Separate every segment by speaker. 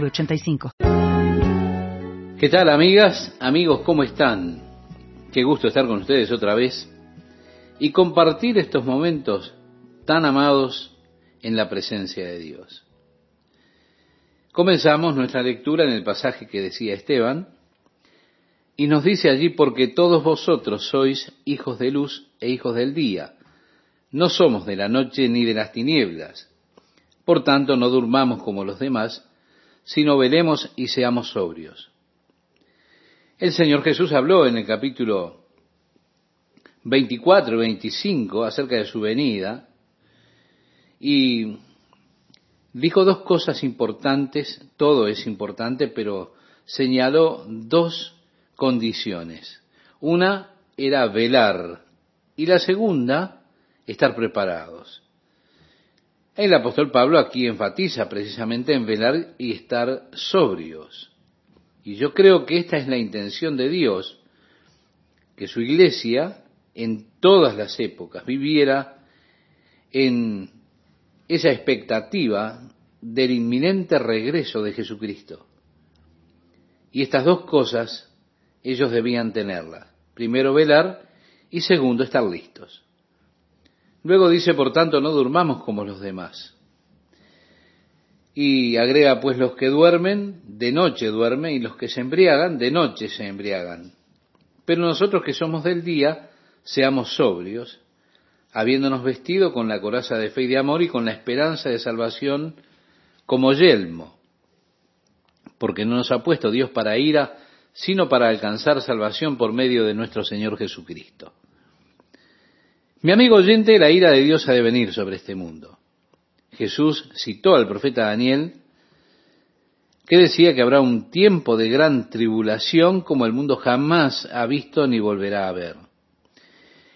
Speaker 1: 906985.
Speaker 2: ¿Qué tal amigas, amigos, cómo están? Qué gusto estar con ustedes otra vez y compartir estos momentos tan amados en la presencia de Dios. Comenzamos nuestra lectura en el pasaje que decía Esteban, y nos dice allí, porque todos vosotros sois hijos de luz e hijos del día, no somos de la noche ni de las tinieblas. Por tanto, no durmamos como los demás, sino velemos y seamos sobrios. El Señor Jesús habló en el capítulo 24 y 25 acerca de su venida y dijo dos cosas importantes, todo es importante, pero señaló dos condiciones. Una era velar y la segunda, estar preparados. El apóstol Pablo aquí enfatiza precisamente en velar y estar sobrios. Y yo creo que esta es la intención de Dios, que su iglesia en todas las épocas viviera en esa expectativa del inminente regreso de Jesucristo. Y estas dos cosas ellos debían tenerlas. Primero velar y segundo estar listos. Luego dice, por tanto, no durmamos como los demás. Y agrega, pues los que duermen, de noche duermen, y los que se embriagan, de noche se embriagan. Pero nosotros que somos del día, seamos sobrios, habiéndonos vestido con la coraza de fe y de amor y con la esperanza de salvación como yelmo, porque no nos ha puesto Dios para ira, sino para alcanzar salvación por medio de nuestro Señor Jesucristo. Mi amigo oyente, la ira de Dios ha de venir sobre este mundo. Jesús citó al profeta Daniel, que decía que habrá un tiempo de gran tribulación como el mundo jamás ha visto ni volverá a ver.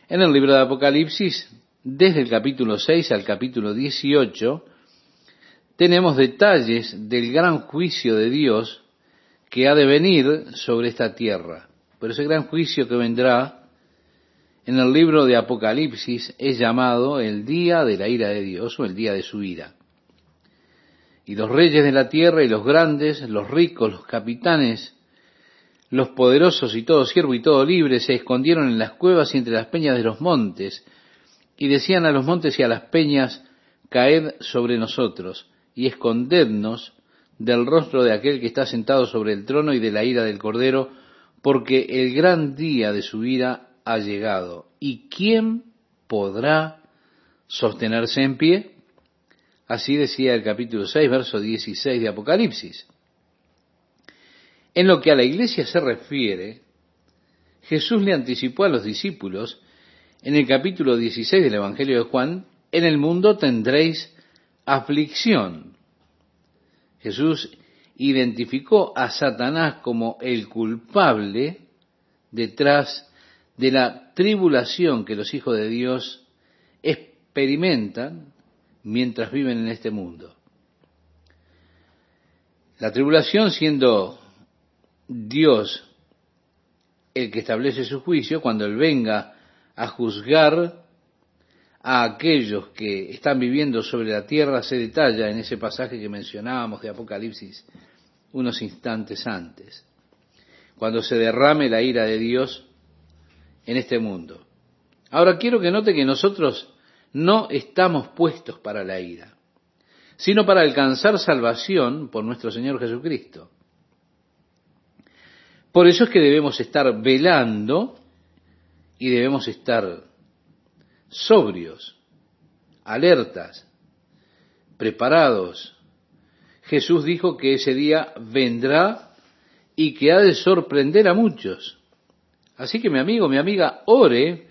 Speaker 2: En el libro de Apocalipsis, desde el capítulo 6 al capítulo 18, tenemos detalles del gran juicio de Dios que ha de venir sobre esta tierra. Pero ese gran juicio que vendrá en el libro de Apocalipsis es llamado el día de la ira de Dios o el día de su ira. Y los reyes de la tierra y los grandes, los ricos, los capitanes, los poderosos y todo siervo y todo libre se escondieron en las cuevas y entre las peñas de los montes y decían a los montes y a las peñas, caed sobre nosotros y escondednos del rostro de aquel que está sentado sobre el trono y de la ira del cordero, porque el gran día de su ira ha llegado. ¿Y quién podrá sostenerse en pie? Así decía el capítulo 6, verso 16 de Apocalipsis. En lo que a la iglesia se refiere, Jesús le anticipó a los discípulos en el capítulo 16 del Evangelio de Juan, en el mundo tendréis aflicción. Jesús identificó a Satanás como el culpable detrás de la tribulación que los hijos de Dios experimentan mientras viven en este mundo. La tribulación siendo Dios el que establece su juicio, cuando Él venga a juzgar a aquellos que están viviendo sobre la tierra, se detalla en ese pasaje que mencionábamos de Apocalipsis unos instantes antes. Cuando se derrame la ira de Dios en este mundo. Ahora quiero que note que nosotros no estamos puestos para la ira, sino para alcanzar salvación por nuestro Señor Jesucristo. Por eso es que debemos estar velando y debemos estar sobrios, alertas, preparados. Jesús dijo que ese día vendrá y que ha de sorprender a muchos. Así que mi amigo, mi amiga, ore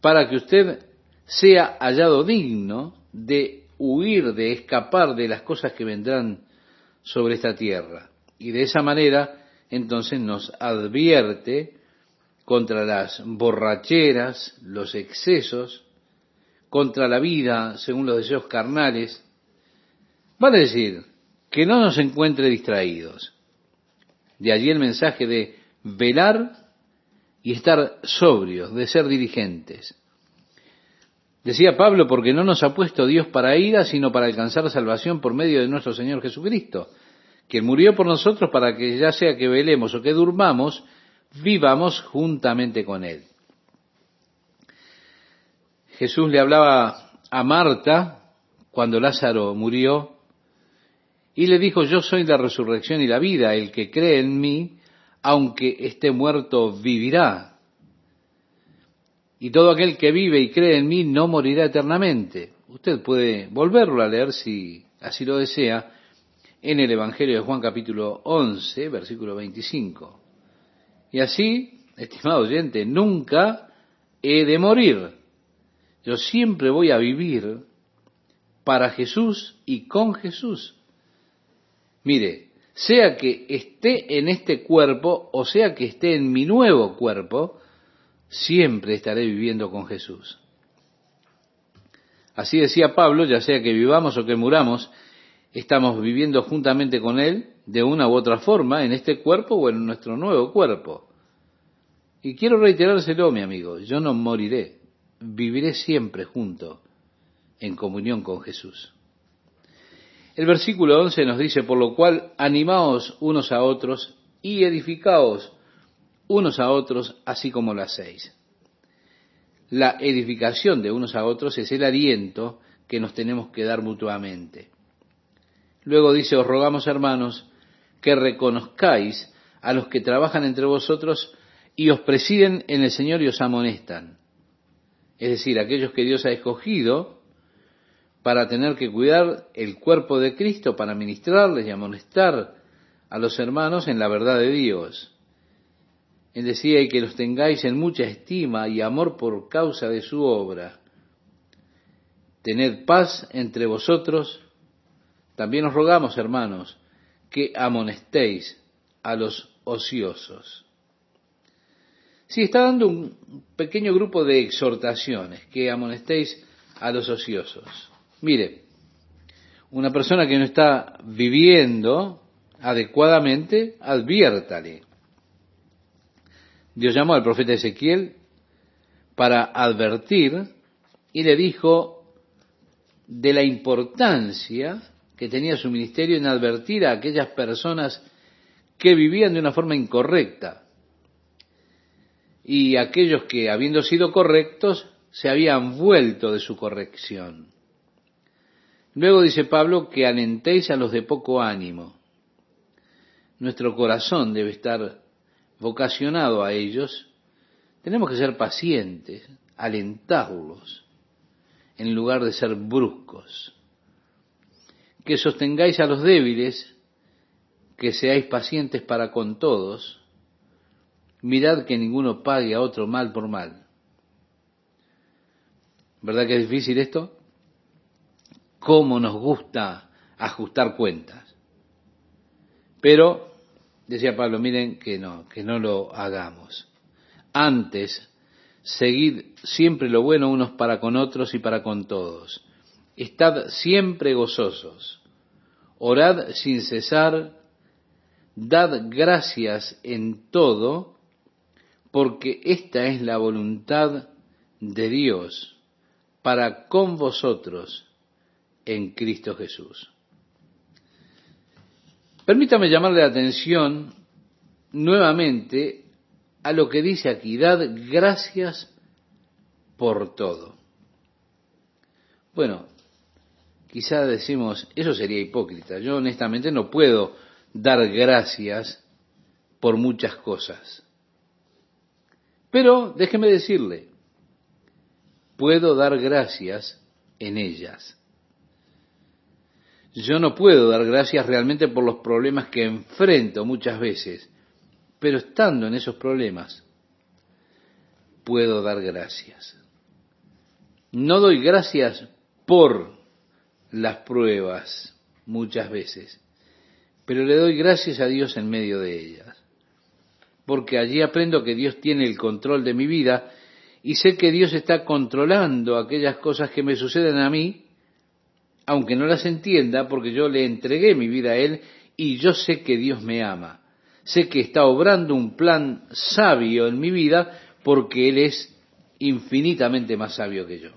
Speaker 2: para que usted sea hallado digno de huir, de escapar de las cosas que vendrán sobre esta tierra. Y de esa manera, entonces nos advierte contra las borracheras, los excesos, contra la vida según los deseos carnales. Vale decir, que no nos encuentre distraídos. De allí el mensaje de velar y estar sobrios, de ser dirigentes. Decía Pablo, porque no nos ha puesto Dios para ira, sino para alcanzar salvación por medio de nuestro Señor Jesucristo, que murió por nosotros para que ya sea que velemos o que durmamos, vivamos juntamente con Él. Jesús le hablaba a Marta cuando Lázaro murió y le dijo, yo soy la resurrección y la vida, el que cree en mí, aunque esté muerto, vivirá. Y todo aquel que vive y cree en mí no morirá eternamente. Usted puede volverlo a leer si así lo desea en el Evangelio de Juan capítulo 11, versículo 25. Y así, estimado oyente, nunca he de morir. Yo siempre voy a vivir para Jesús y con Jesús. Mire, sea que esté en este cuerpo o sea que esté en mi nuevo cuerpo, siempre estaré viviendo con Jesús. Así decía Pablo, ya sea que vivamos o que muramos, estamos viviendo juntamente con Él de una u otra forma en este cuerpo o en nuestro nuevo cuerpo. Y quiero reiterárselo, mi amigo, yo no moriré, viviré siempre junto en comunión con Jesús. El versículo 11 nos dice, por lo cual animaos unos a otros y edificaos unos a otros, así como lo hacéis. La edificación de unos a otros es el aliento que nos tenemos que dar mutuamente. Luego dice, os rogamos hermanos que reconozcáis a los que trabajan entre vosotros y os presiden en el Señor y os amonestan. Es decir, aquellos que Dios ha escogido para tener que cuidar el cuerpo de Cristo, para ministrarles y amonestar a los hermanos en la verdad de Dios. Él decía, y que los tengáis en mucha estima y amor por causa de su obra. Tened paz entre vosotros. También os rogamos, hermanos, que amonestéis a los ociosos. Sí, está dando un pequeño grupo de exhortaciones, que amonestéis a los ociosos. Mire, una persona que no está viviendo adecuadamente, adviértale. Dios llamó al profeta Ezequiel para advertir y le dijo de la importancia que tenía su ministerio en advertir a aquellas personas que vivían de una forma incorrecta y aquellos que, habiendo sido correctos, se habían vuelto de su corrección. Luego dice Pablo que alentéis a los de poco ánimo. Nuestro corazón debe estar vocacionado a ellos. Tenemos que ser pacientes, alentarlos, en lugar de ser bruscos. Que sostengáis a los débiles, que seáis pacientes para con todos. Mirad que ninguno pague a otro mal por mal. ¿Verdad que es difícil esto? Cómo nos gusta ajustar cuentas. Pero, decía Pablo, miren que no, que no lo hagamos. Antes, seguid siempre lo bueno unos para con otros y para con todos. Estad siempre gozosos. Orad sin cesar. Dad gracias en todo, porque esta es la voluntad de Dios para con vosotros en Cristo Jesús. Permítame llamarle la atención nuevamente a lo que dice aquí, dad gracias por todo. Bueno, quizá decimos, eso sería hipócrita. Yo honestamente no puedo dar gracias por muchas cosas. Pero déjeme decirle, puedo dar gracias en ellas. Yo no puedo dar gracias realmente por los problemas que enfrento muchas veces, pero estando en esos problemas, puedo dar gracias. No doy gracias por las pruebas muchas veces, pero le doy gracias a Dios en medio de ellas, porque allí aprendo que Dios tiene el control de mi vida y sé que Dios está controlando aquellas cosas que me suceden a mí, aunque no las entienda, porque yo le entregué mi vida a Él y yo sé que Dios me ama. Sé que está obrando un plan sabio en mi vida porque Él es infinitamente más sabio que yo.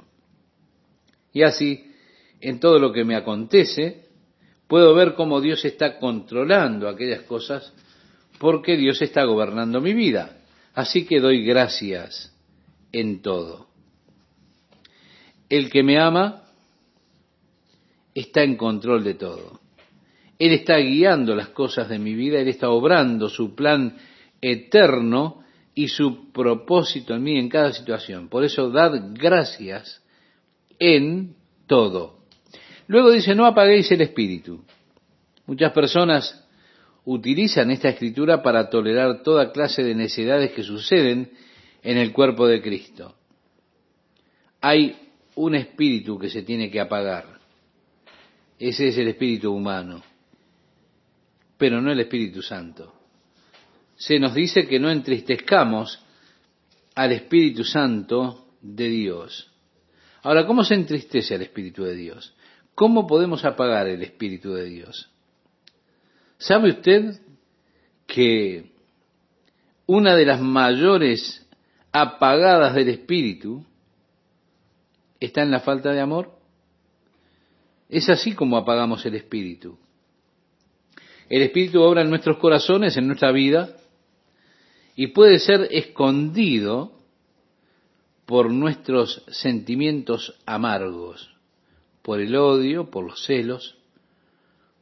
Speaker 2: Y así, en todo lo que me acontece, puedo ver cómo Dios está controlando aquellas cosas porque Dios está gobernando mi vida. Así que doy gracias en todo. El que me ama está en control de todo. Él está guiando las cosas de mi vida, Él está obrando su plan eterno y su propósito en mí en cada situación. Por eso dad gracias en todo. Luego dice, no apaguéis el espíritu. Muchas personas utilizan esta escritura para tolerar toda clase de necesidades que suceden en el cuerpo de Cristo. Hay un espíritu que se tiene que apagar. Ese es el espíritu humano, pero no el Espíritu Santo. Se nos dice que no entristezcamos al Espíritu Santo de Dios. Ahora, ¿cómo se entristece al Espíritu de Dios? ¿Cómo podemos apagar el Espíritu de Dios? ¿Sabe usted que una de las mayores apagadas del espíritu está en la falta de amor. Es así como apagamos el espíritu. El espíritu obra en nuestros corazones, en nuestra vida, y puede ser escondido por nuestros sentimientos amargos, por el odio, por los celos,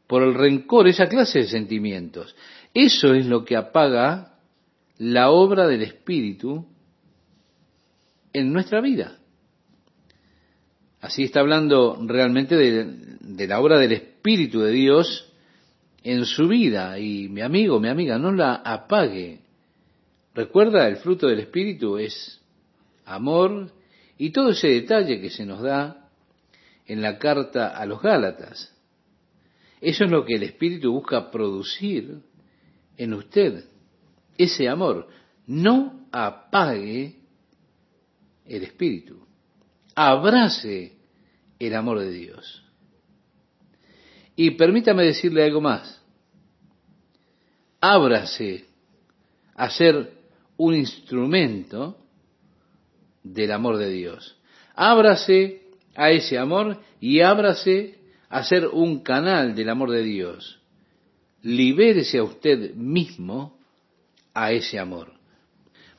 Speaker 2: por el rencor, esa clase de sentimientos. Eso es lo que apaga la obra del espíritu en nuestra vida. Así está hablando realmente de, la obra del Espíritu de Dios en su vida. Y mi amigo, mi amiga, no la apague. Recuerda, el fruto del Espíritu es amor y todo ese detalle que se nos da en la carta a los Gálatas. Eso es lo que el Espíritu busca producir en usted, ese amor. No apague el Espíritu. Abrace el amor de Dios. Y permítame decirle algo más. Ábrase a ser un instrumento del amor de Dios. Ábrase a ese amor y ábrase a ser un canal del amor de Dios. Libérese a usted mismo a ese amor.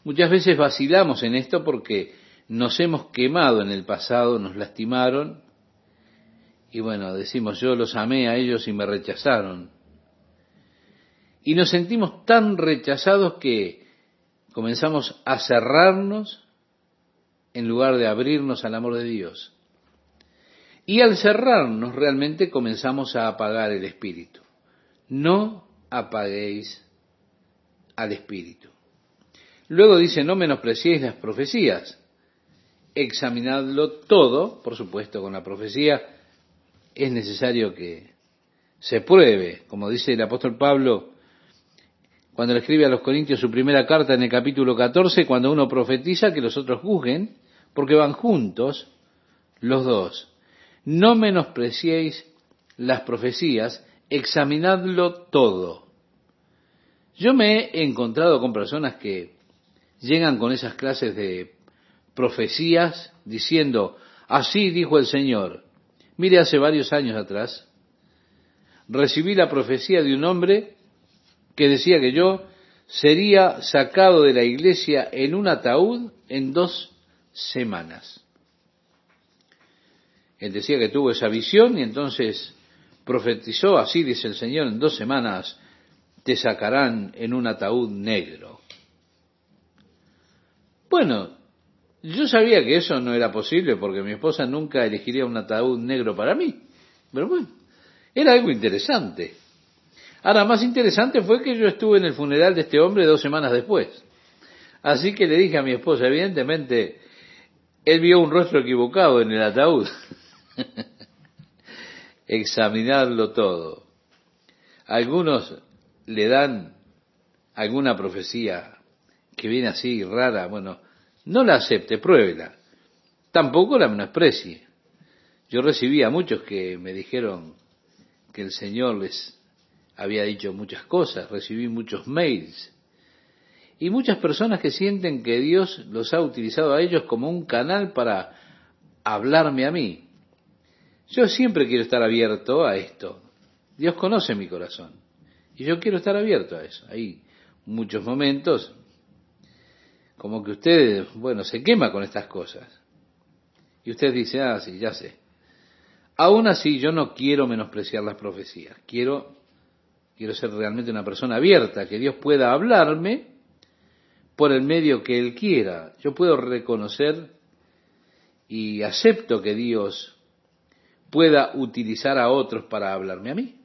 Speaker 2: Muchas veces vacilamos en esto porque nos hemos quemado en el pasado, nos lastimaron, y bueno, decimos, yo los amé a ellos y me rechazaron. Y nos sentimos tan rechazados que comenzamos a cerrarnos en lugar de abrirnos al amor de Dios. Y al cerrarnos realmente comenzamos a apagar el espíritu. No apaguéis al espíritu. Luego dice, no menospreciéis las profecías examinadlo todo, por supuesto, con la profecía es necesario que se pruebe, como dice el apóstol Pablo cuando le escribe a los Corintios su primera carta en el capítulo 14, cuando uno profetiza que los otros juzguen, porque van juntos los dos. No menospreciéis las profecías, examinadlo todo. Yo me he encontrado con personas que llegan con esas clases de profecías diciendo, así dijo el Señor. Mire, hace varios años atrás, recibí la profecía de un hombre que decía que yo sería sacado de la iglesia en un ataúd en dos semanas. Él decía que tuvo esa visión y entonces profetizó, así dice el Señor, en dos semanas te sacarán en un ataúd negro. Bueno, yo sabía que eso no era posible porque mi esposa nunca elegiría un ataúd negro para mí. Pero bueno, era algo interesante. Ahora, más interesante fue que yo estuve en el funeral de este hombre dos semanas después. Así que le dije a mi esposa, evidentemente, él vio un rostro equivocado en el ataúd. Examinarlo todo. algunos le dan alguna profecía que viene así rara, bueno, no la acepte, pruébela. Tampoco la menosprecie. Yo recibí a muchos que me dijeron que el Señor les había dicho muchas cosas, recibí muchos mails y muchas personas que sienten que Dios los ha utilizado a ellos como un canal para hablarme a mí. Yo siempre quiero estar abierto a esto. Dios conoce mi corazón y yo quiero estar abierto a eso. Hay muchos momentos como que usted, bueno, se quema con estas cosas. Y usted dice, ah, sí, ya sé. Aún así, yo no quiero menospreciar las profecías. Quiero, quiero ser realmente una persona abierta, que Dios pueda hablarme por el medio que Él quiera. Yo puedo reconocer y acepto que Dios pueda utilizar a otros para hablarme a mí.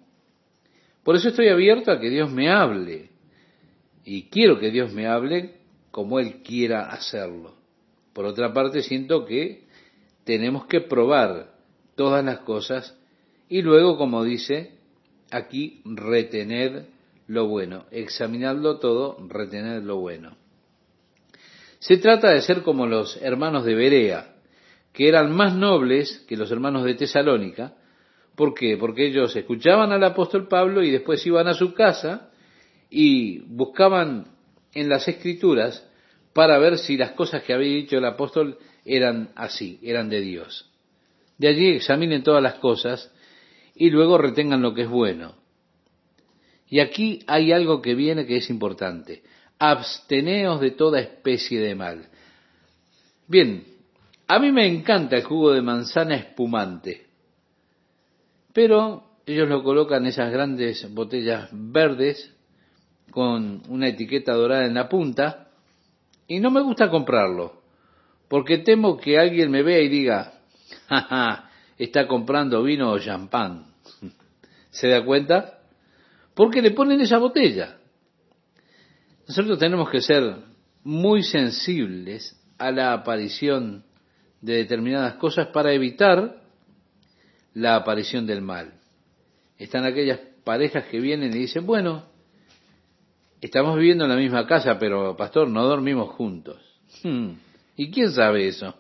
Speaker 2: Por eso estoy abierto a que Dios me hable. Y quiero que Dios me hable como Él quiera hacerlo. Por otra parte, siento que tenemos que probar todas las cosas y luego, como dice aquí, retener lo bueno, examinarlo todo, retener lo bueno. Se trata de ser como los hermanos de Berea, que eran más nobles que los hermanos de Tesalónica. ¿Por qué? Porque ellos escuchaban al apóstol Pablo y después iban a su casa y buscaban en las escrituras para ver si las cosas que había dicho el apóstol eran así, eran de Dios. De allí examinen todas las cosas y luego retengan lo que es bueno. Y aquí hay algo que viene que es importante. Absteneos de toda especie de mal. Bien, a mí me encanta el jugo de manzana espumante, pero ellos lo colocan en esas grandes botellas verdes con una etiqueta dorada en la punta y no me gusta comprarlo, porque temo que alguien me vea y diga, jaja, está comprando vino o champán. ¿Se da cuenta? Porque le ponen esa botella. Nosotros tenemos que ser muy sensibles a la aparición de determinadas cosas para evitar la aparición del mal. Están aquellas parejas que vienen y dicen, bueno, Estamos viviendo en la misma casa, pero pastor, no dormimos juntos. Hmm. ¿Y quién sabe eso?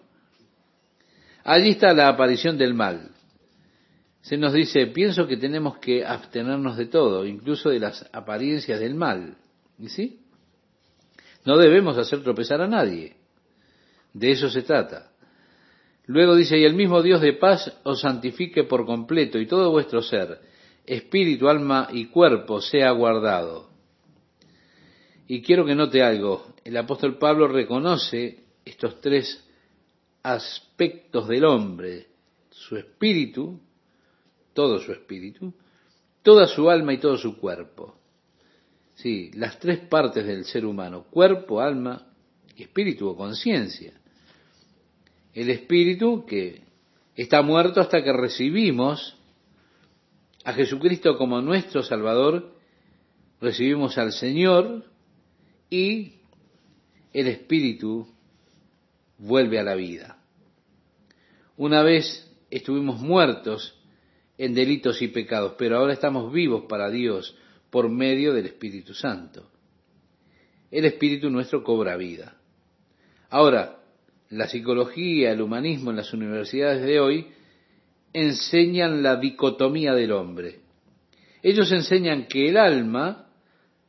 Speaker 2: Allí está la aparición del mal. Se nos dice, pienso que tenemos que abstenernos de todo, incluso de las apariencias del mal. ¿Y sí? No debemos hacer tropezar a nadie. De eso se trata. Luego dice, y el mismo Dios de paz os santifique por completo y todo vuestro ser, espíritu, alma y cuerpo sea guardado y quiero que note algo. El apóstol Pablo reconoce estos tres aspectos del hombre. Su espíritu, todo su espíritu, toda su alma y todo su cuerpo. Sí, las tres partes del ser humano, cuerpo, alma y espíritu o conciencia. El espíritu que está muerto hasta que recibimos a Jesucristo como nuestro Salvador, recibimos al Señor, y el espíritu vuelve a la vida. Una vez estuvimos muertos en delitos y pecados, pero ahora estamos vivos para Dios por medio del Espíritu Santo. El Espíritu nuestro cobra vida. Ahora, la psicología, el humanismo en las universidades de hoy enseñan la dicotomía del hombre. Ellos enseñan que el alma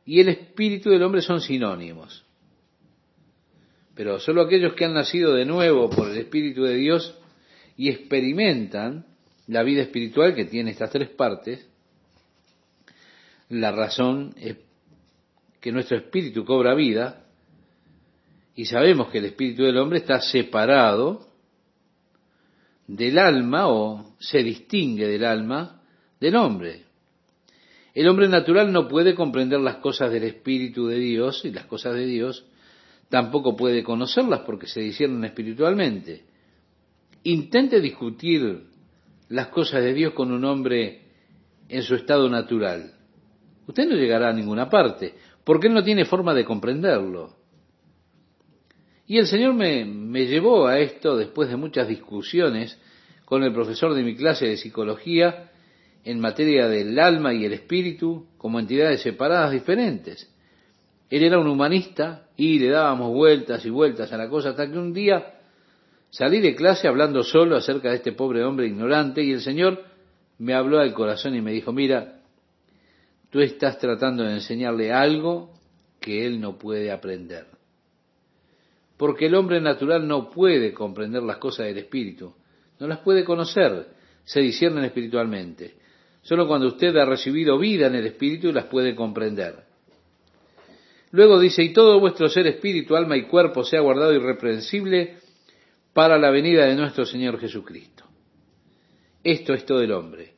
Speaker 2: y el espíritu del hombre son sinónimos. Pero solo aquellos que han nacido de nuevo por el Espíritu de Dios y experimentan la vida espiritual que tiene estas tres partes, la razón es que nuestro espíritu cobra vida y sabemos que el espíritu del hombre está separado del alma o se distingue del alma del hombre. El hombre natural no puede comprender las cosas del Espíritu de Dios y las cosas de Dios tampoco puede conocerlas porque se disciernen espiritualmente. Intente discutir las cosas de Dios con un hombre en su estado natural. Usted no llegará a ninguna parte porque él no tiene forma de comprenderlo. Y el Señor me, me llevó a esto después de muchas discusiones con el profesor de mi clase de psicología en materia del alma y el espíritu como entidades separadas diferentes. Él era un humanista y le dábamos vueltas y vueltas a la cosa hasta que un día salí de clase hablando solo acerca de este pobre hombre ignorante y el Señor me habló al corazón y me dijo, mira, tú estás tratando de enseñarle algo que él no puede aprender. Porque el hombre natural no puede comprender las cosas del espíritu, no las puede conocer, se disciernen espiritualmente. Solo cuando usted ha recibido vida en el espíritu las puede comprender. Luego dice, y todo vuestro ser espíritu, alma y cuerpo sea guardado irreprensible para la venida de nuestro Señor Jesucristo. Esto es todo el hombre.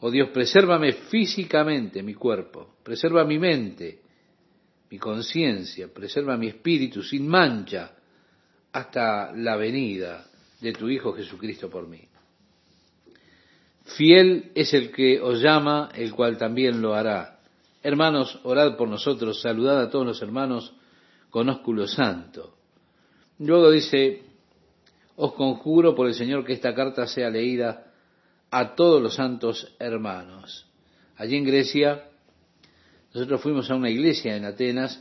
Speaker 2: Oh Dios, presérvame físicamente mi cuerpo, preserva mi mente, mi conciencia, preserva mi espíritu sin mancha hasta la venida de tu Hijo Jesucristo por mí. Fiel es el que os llama, el cual también lo hará. Hermanos, orad por nosotros, saludad a todos los hermanos con ósculo santo. Luego dice, os conjuro por el Señor que esta carta sea leída a todos los santos hermanos. Allí en Grecia, nosotros fuimos a una iglesia en Atenas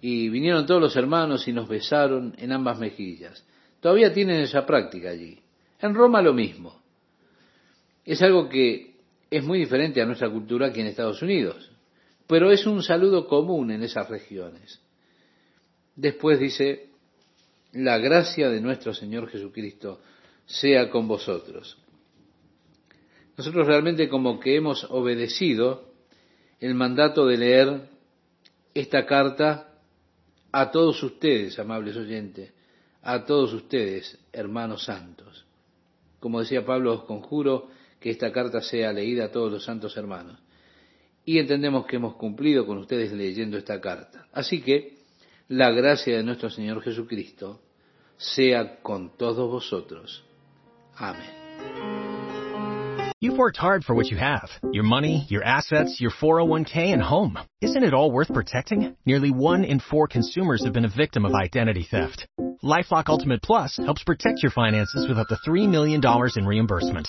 Speaker 2: y vinieron todos los hermanos y nos besaron en ambas mejillas. Todavía tienen esa práctica allí. En Roma lo mismo. Es algo que es muy diferente a nuestra cultura aquí en Estados Unidos, pero es un saludo común en esas regiones. Después dice, la gracia de nuestro Señor Jesucristo sea con vosotros. Nosotros realmente como que hemos obedecido el mandato de leer esta carta a todos ustedes, amables oyentes, a todos ustedes, hermanos santos. Como decía Pablo, os conjuro que esta carta sea leída a todos los santos hermanos. Y entendemos que hemos cumplido con ustedes leyendo esta carta. Así que la gracia de nuestro Señor Jesucristo sea con todos vosotros. Amén.
Speaker 3: You've worked hard for what you have your money, your assets, your 401k, and home. Isn't it all worth protecting? Nearly one in four consumers have been a victim of identity theft. Lifelock Ultimate Plus helps protect your finances with up to $3 million in reimbursement.